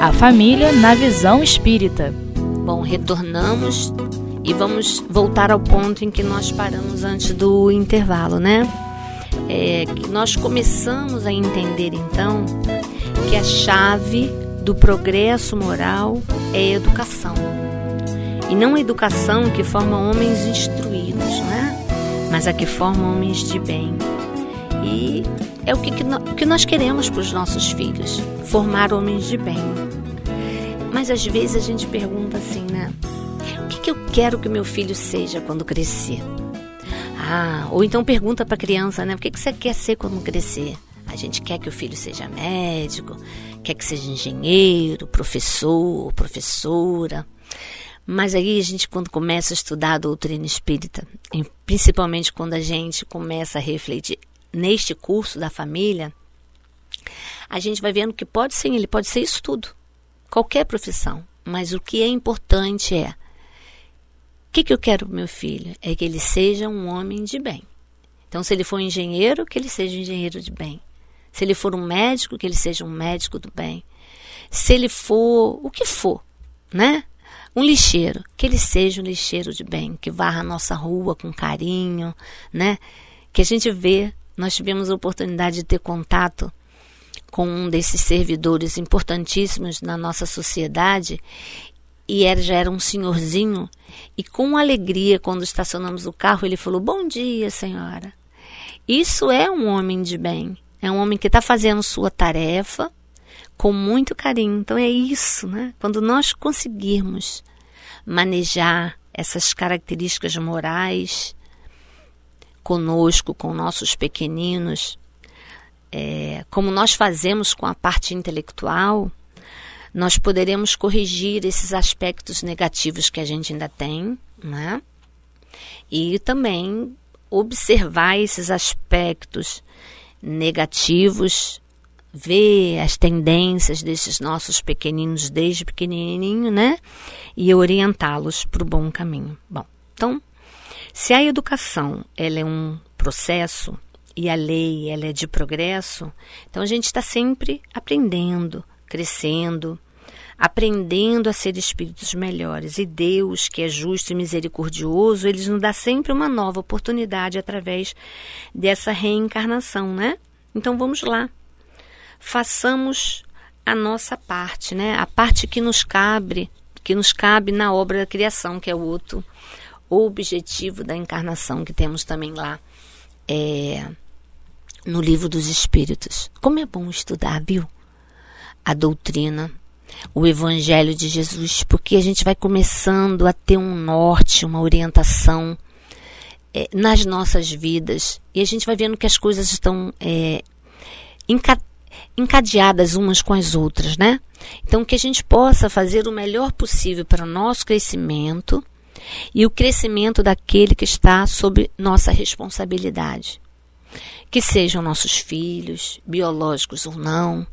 A família na visão espírita. Bom, retornamos e vamos voltar ao ponto em que nós paramos antes do intervalo, né? É, nós começamos a entender então que a chave do progresso moral é a educação. E não a educação que forma homens instruídos, né? Mas a que forma homens de bem. E é o que, que, nós queremos para os nossos filhos: formar homens de bem. Mas às vezes a gente pergunta assim, né? O que, que eu quero que meu filho seja quando crescer? Ah, ou então pergunta para a criança, né? O que, que você quer ser quando crescer? A gente quer que o filho seja médico, quer que seja engenheiro, professor, professora. Mas aí a gente, quando começa a estudar a doutrina espírita, principalmente quando a gente começa a refletir neste curso da família, a gente vai vendo que pode ser, ele pode ser isso tudo, qualquer profissão. Mas o que é importante é: o que, que eu quero para meu filho? É que ele seja um homem de bem. Então, se ele for um engenheiro, que ele seja um engenheiro de bem. Se ele for um médico, que ele seja um médico do bem. Se ele for o que for, né? Um lixeiro, que ele seja um lixeiro de bem, que varra a nossa rua com carinho, né? Que a gente vê, nós tivemos a oportunidade de ter contato com um desses servidores importantíssimos na nossa sociedade e ele já era um senhorzinho e com alegria quando estacionamos o carro ele falou bom dia senhora isso é um homem de bem é um homem que está fazendo sua tarefa com muito carinho. Então é isso, né? Quando nós conseguirmos manejar essas características morais conosco, com nossos pequeninos, é, como nós fazemos com a parte intelectual, nós poderemos corrigir esses aspectos negativos que a gente ainda tem, né? E também observar esses aspectos negativos, ver as tendências desses nossos pequeninos desde pequenininho, né? E orientá-los para o bom caminho. Bom, então, se a educação ela é um processo e a lei ela é de progresso, então a gente está sempre aprendendo, crescendo, aprendendo a ser espíritos melhores. E Deus, que é justo e misericordioso, ele nos dá sempre uma nova oportunidade através dessa reencarnação, né? Então vamos lá. Façamos a nossa parte, né? A parte que nos cabe, que nos cabe na obra da criação, que é o outro objetivo da encarnação que temos também lá é, no livro dos Espíritos. Como é bom estudar, viu? A doutrina o Evangelho de Jesus, porque a gente vai começando a ter um norte, uma orientação é, nas nossas vidas e a gente vai vendo que as coisas estão é, encadeadas umas com as outras, né? Então, que a gente possa fazer o melhor possível para o nosso crescimento e o crescimento daquele que está sob nossa responsabilidade. Que sejam nossos filhos, biológicos ou não,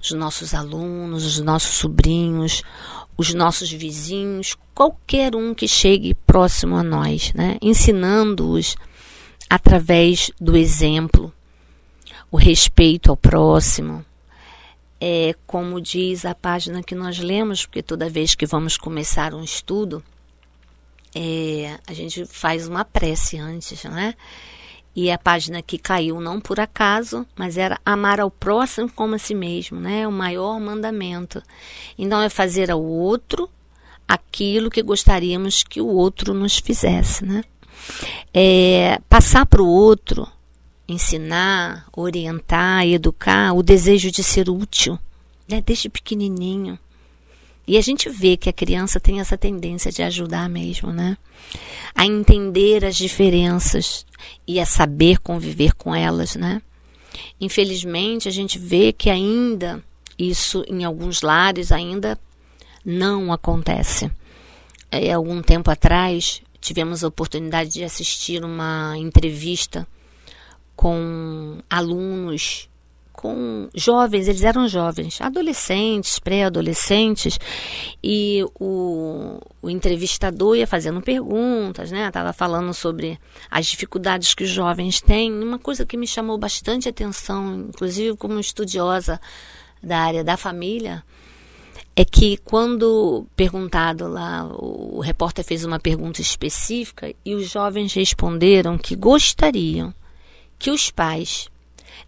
os nossos alunos, os nossos sobrinhos, os nossos vizinhos, qualquer um que chegue próximo a nós, né? ensinando-os através do exemplo, o respeito ao próximo. É como diz a página que nós lemos, porque toda vez que vamos começar um estudo, é, a gente faz uma prece antes, né? E a página que caiu não por acaso, mas era amar ao próximo como a si mesmo, né? O maior mandamento. Então é fazer ao outro aquilo que gostaríamos que o outro nos fizesse, né? É, passar para o outro, ensinar, orientar, educar, o desejo de ser útil, né? Desde pequenininho. E a gente vê que a criança tem essa tendência de ajudar mesmo, né? A entender as diferenças e a saber conviver com elas, né? Infelizmente, a gente vê que ainda isso em alguns lares ainda não acontece. É, algum tempo atrás, tivemos a oportunidade de assistir uma entrevista com alunos com jovens, eles eram jovens, adolescentes, pré-adolescentes, e o, o, entrevistador ia fazendo perguntas, né? Estava falando sobre as dificuldades que os jovens têm. Uma coisa que me chamou bastante atenção, inclusive como estudiosa da área da família, é que quando perguntado lá, o repórter fez uma pergunta específica e os jovens responderam que gostariam que os pais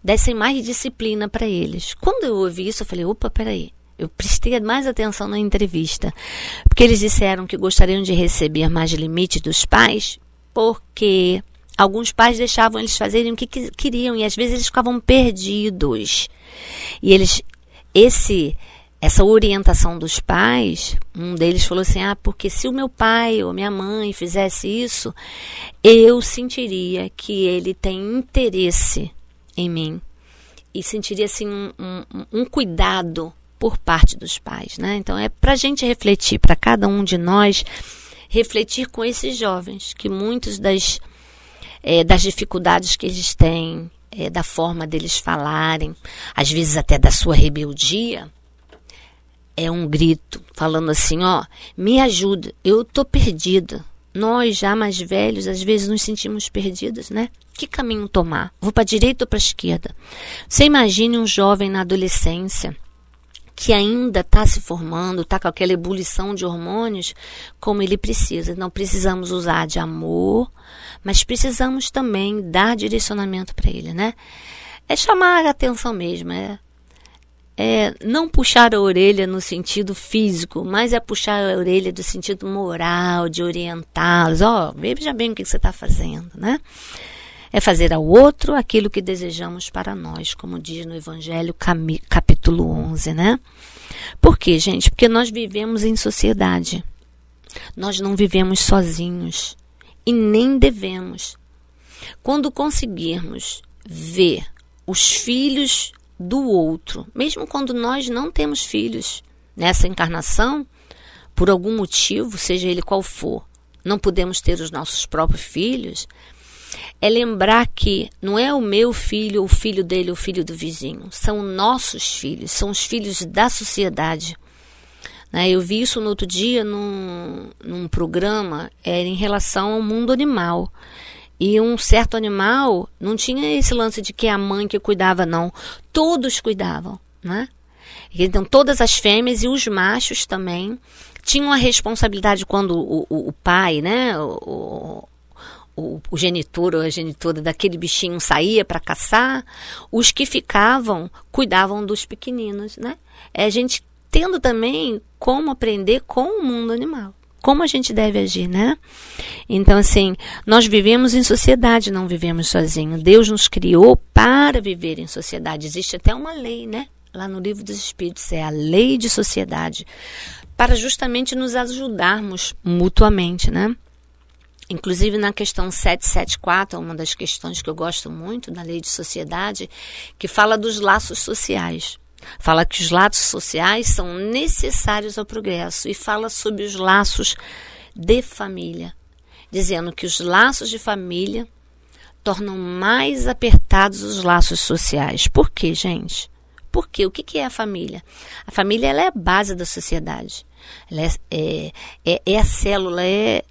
dessem mais disciplina para eles. Quando eu ouvi isso, eu falei: opa, peraí. Eu prestei mais atenção na entrevista, porque eles disseram que gostariam de receber mais limite dos pais, porque alguns pais deixavam eles fazerem o que queriam e às vezes eles ficavam perdidos. E eles esse essa orientação dos pais, um deles falou assim: "Ah, porque se o meu pai ou minha mãe fizesse isso, eu sentiria que ele tem interesse em mim e sentiria assim um, um, um cuidado por parte dos pais, né? Então é para a gente refletir, para cada um de nós refletir com esses jovens que muitos das é, das dificuldades que eles têm, é, da forma deles falarem, às vezes até da sua rebeldia, é um grito falando assim, ó, me ajuda, eu tô perdida. Nós já mais velhos às vezes nos sentimos perdidos, né? Que caminho tomar? Vou para a direita ou para a esquerda? Você imagine um jovem na adolescência que ainda está se formando, está com aquela ebulição de hormônios, como ele precisa. Não precisamos usar de amor, mas precisamos também dar direcionamento para ele, né? É chamar a atenção mesmo, é é não puxar a orelha no sentido físico, mas é puxar a orelha do sentido moral, de orientá-los. Ó, oh, veja bem o que você está fazendo, né? É fazer ao outro aquilo que desejamos para nós, como diz no Evangelho capítulo 11, né? Por quê, gente? Porque nós vivemos em sociedade. Nós não vivemos sozinhos e nem devemos. Quando conseguirmos ver os filhos do outro, mesmo quando nós não temos filhos nessa encarnação, por algum motivo, seja ele qual for, não podemos ter os nossos próprios filhos, é lembrar que não é o meu filho, o filho dele, o filho do vizinho, são nossos filhos, são os filhos da sociedade. Né? Eu vi isso no outro dia num, num programa é, em relação ao mundo animal. E um certo animal não tinha esse lance de que a mãe que cuidava, não. Todos cuidavam, né? Então, todas as fêmeas e os machos também tinham a responsabilidade quando o, o, o pai, né? O, o, o genitor ou a genitora daquele bichinho saía para caçar, os que ficavam cuidavam dos pequeninos, né? É a gente tendo também como aprender com o mundo animal como a gente deve agir, né? Então, assim, nós vivemos em sociedade, não vivemos sozinhos. Deus nos criou para viver em sociedade. Existe até uma lei, né? Lá no livro dos Espíritos, é a lei de sociedade, para justamente nos ajudarmos mutuamente, né? Inclusive na questão 774, uma das questões que eu gosto muito da lei de sociedade, que fala dos laços sociais. Fala que os laços sociais são necessários ao progresso e fala sobre os laços de família, dizendo que os laços de família tornam mais apertados os laços sociais. Por quê, gente? Porque o que é a família? A família ela é a base da sociedade. Ela é, é, é, é a célula, é,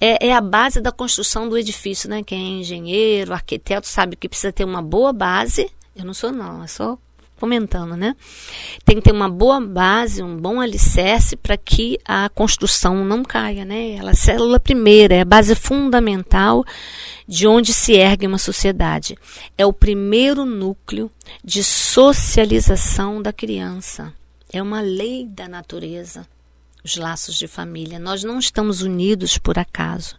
é, é, a base da construção do edifício. Né? Quem é engenheiro, arquiteto, sabe que precisa ter uma boa base. Eu não sou, não, eu sou comentando, né? Tem que ter uma boa base, um bom alicerce para que a construção não caia, né? Ela é a célula primeira, é a base fundamental de onde se ergue uma sociedade. É o primeiro núcleo de socialização da criança. É uma lei da natureza os laços de família. Nós não estamos unidos por acaso.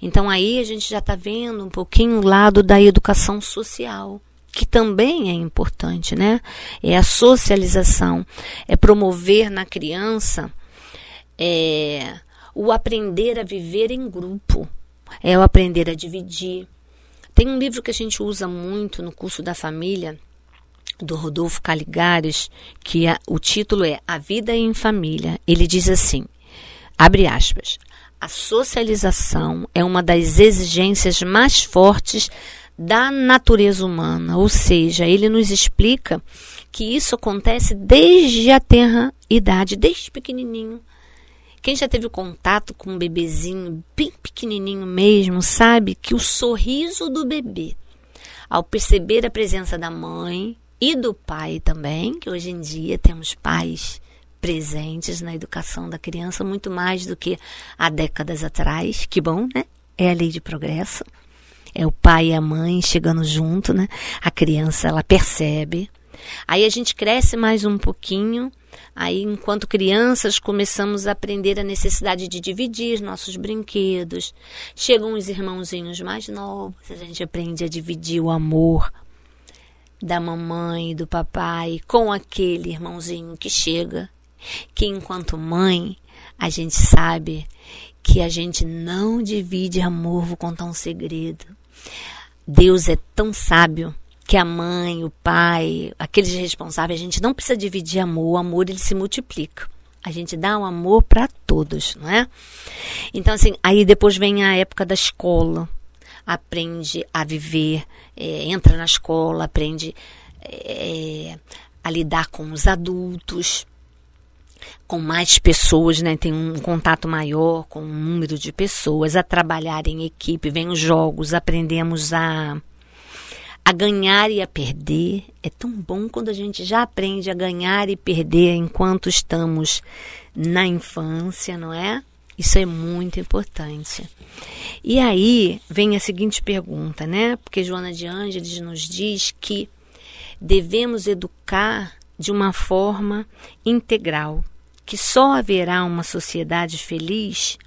Então aí a gente já está vendo um pouquinho o lado da educação social que também é importante, né? É a socialização, é promover na criança é, o aprender a viver em grupo, é o aprender a dividir. Tem um livro que a gente usa muito no curso da família, do Rodolfo Caligares, que a, o título é A Vida em Família. Ele diz assim, abre aspas, a socialização é uma das exigências mais fortes da natureza humana, ou seja, ele nos explica que isso acontece desde a terra idade, desde pequenininho. Quem já teve contato com um bebezinho bem pequenininho mesmo, sabe que o sorriso do bebê, ao perceber a presença da mãe e do pai também, que hoje em dia temos pais presentes na educação da criança, muito mais do que há décadas atrás. Que bom, né? É a lei de progresso. É o pai e a mãe chegando junto, né? A criança, ela percebe. Aí a gente cresce mais um pouquinho. Aí, enquanto crianças, começamos a aprender a necessidade de dividir nossos brinquedos. Chegam os irmãozinhos mais novos, a gente aprende a dividir o amor da mamãe e do papai com aquele irmãozinho que chega que enquanto mãe, a gente sabe que a gente não divide amor, vou contar um segredo. Deus é tão sábio que a mãe, o pai, aqueles responsáveis, a gente não precisa dividir amor, o amor ele se multiplica. A gente dá o um amor para todos, não é? Então, assim, aí depois vem a época da escola. Aprende a viver, é, entra na escola, aprende é, a lidar com os adultos, com mais pessoas, né? Tem um contato maior com um número de pessoas, a trabalhar em equipe, vem os jogos, aprendemos a a ganhar e a perder. É tão bom quando a gente já aprende a ganhar e perder enquanto estamos na infância, não é? Isso é muito importante. E aí vem a seguinte pergunta, né? Porque Joana de Ângeles nos diz que devemos educar de uma forma integral, que só haverá uma sociedade feliz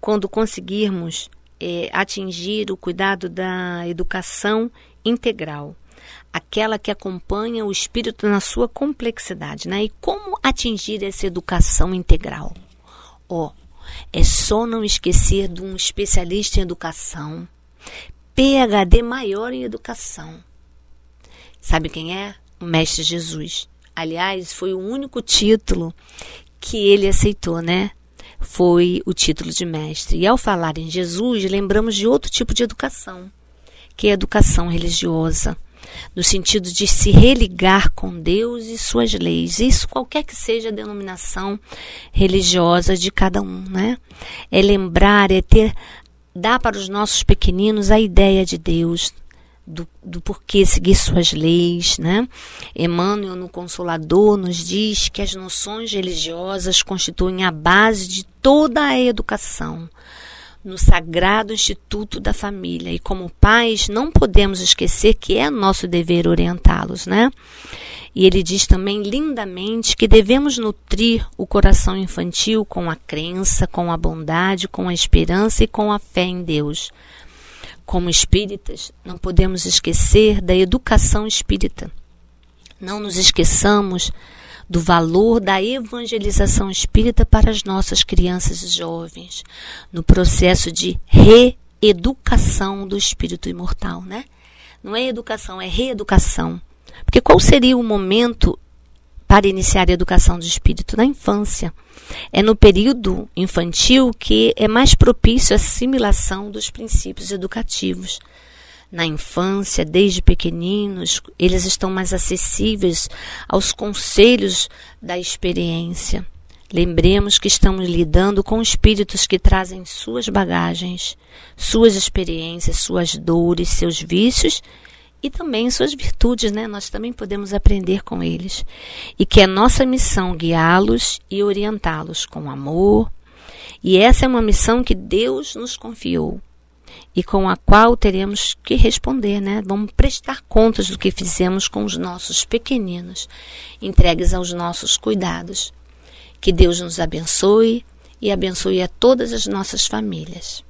quando conseguirmos é, atingir o cuidado da educação integral, aquela que acompanha o espírito na sua complexidade. Né? E como atingir essa educação integral? Oh, é só não esquecer de um especialista em educação, PhD maior em educação. Sabe quem é? O Mestre Jesus. Aliás, foi o único título que ele aceitou, né? Foi o título de mestre. E ao falar em Jesus, lembramos de outro tipo de educação, que é a educação religiosa, no sentido de se religar com Deus e suas leis. Isso qualquer que seja a denominação religiosa de cada um, né? É lembrar, é ter dar para os nossos pequeninos a ideia de Deus, do, do porquê seguir suas leis, né? Emmanuel, no Consolador, nos diz que as noções religiosas constituem a base de toda a educação no sagrado instituto da família e como pais não podemos esquecer que é nosso dever orientá-los, né? E ele diz também lindamente que devemos nutrir o coração infantil com a crença, com a bondade, com a esperança e com a fé em Deus como espíritas, não podemos esquecer da educação espírita. Não nos esqueçamos do valor da evangelização espírita para as nossas crianças e jovens, no processo de reeducação do espírito imortal, né? Não é educação, é reeducação. Porque qual seria o momento para iniciar a educação do espírito? Na infância. É no período infantil que é mais propício a assimilação dos princípios educativos. Na infância, desde pequeninos, eles estão mais acessíveis aos conselhos da experiência. Lembremos que estamos lidando com espíritos que trazem suas bagagens, suas experiências, suas dores, seus vícios e também suas virtudes, né? Nós também podemos aprender com eles. E que é nossa missão guiá-los e orientá-los com amor. E essa é uma missão que Deus nos confiou e com a qual teremos que responder, né? Vamos prestar contas do que fizemos com os nossos pequeninos, entregues aos nossos cuidados. Que Deus nos abençoe e abençoe a todas as nossas famílias.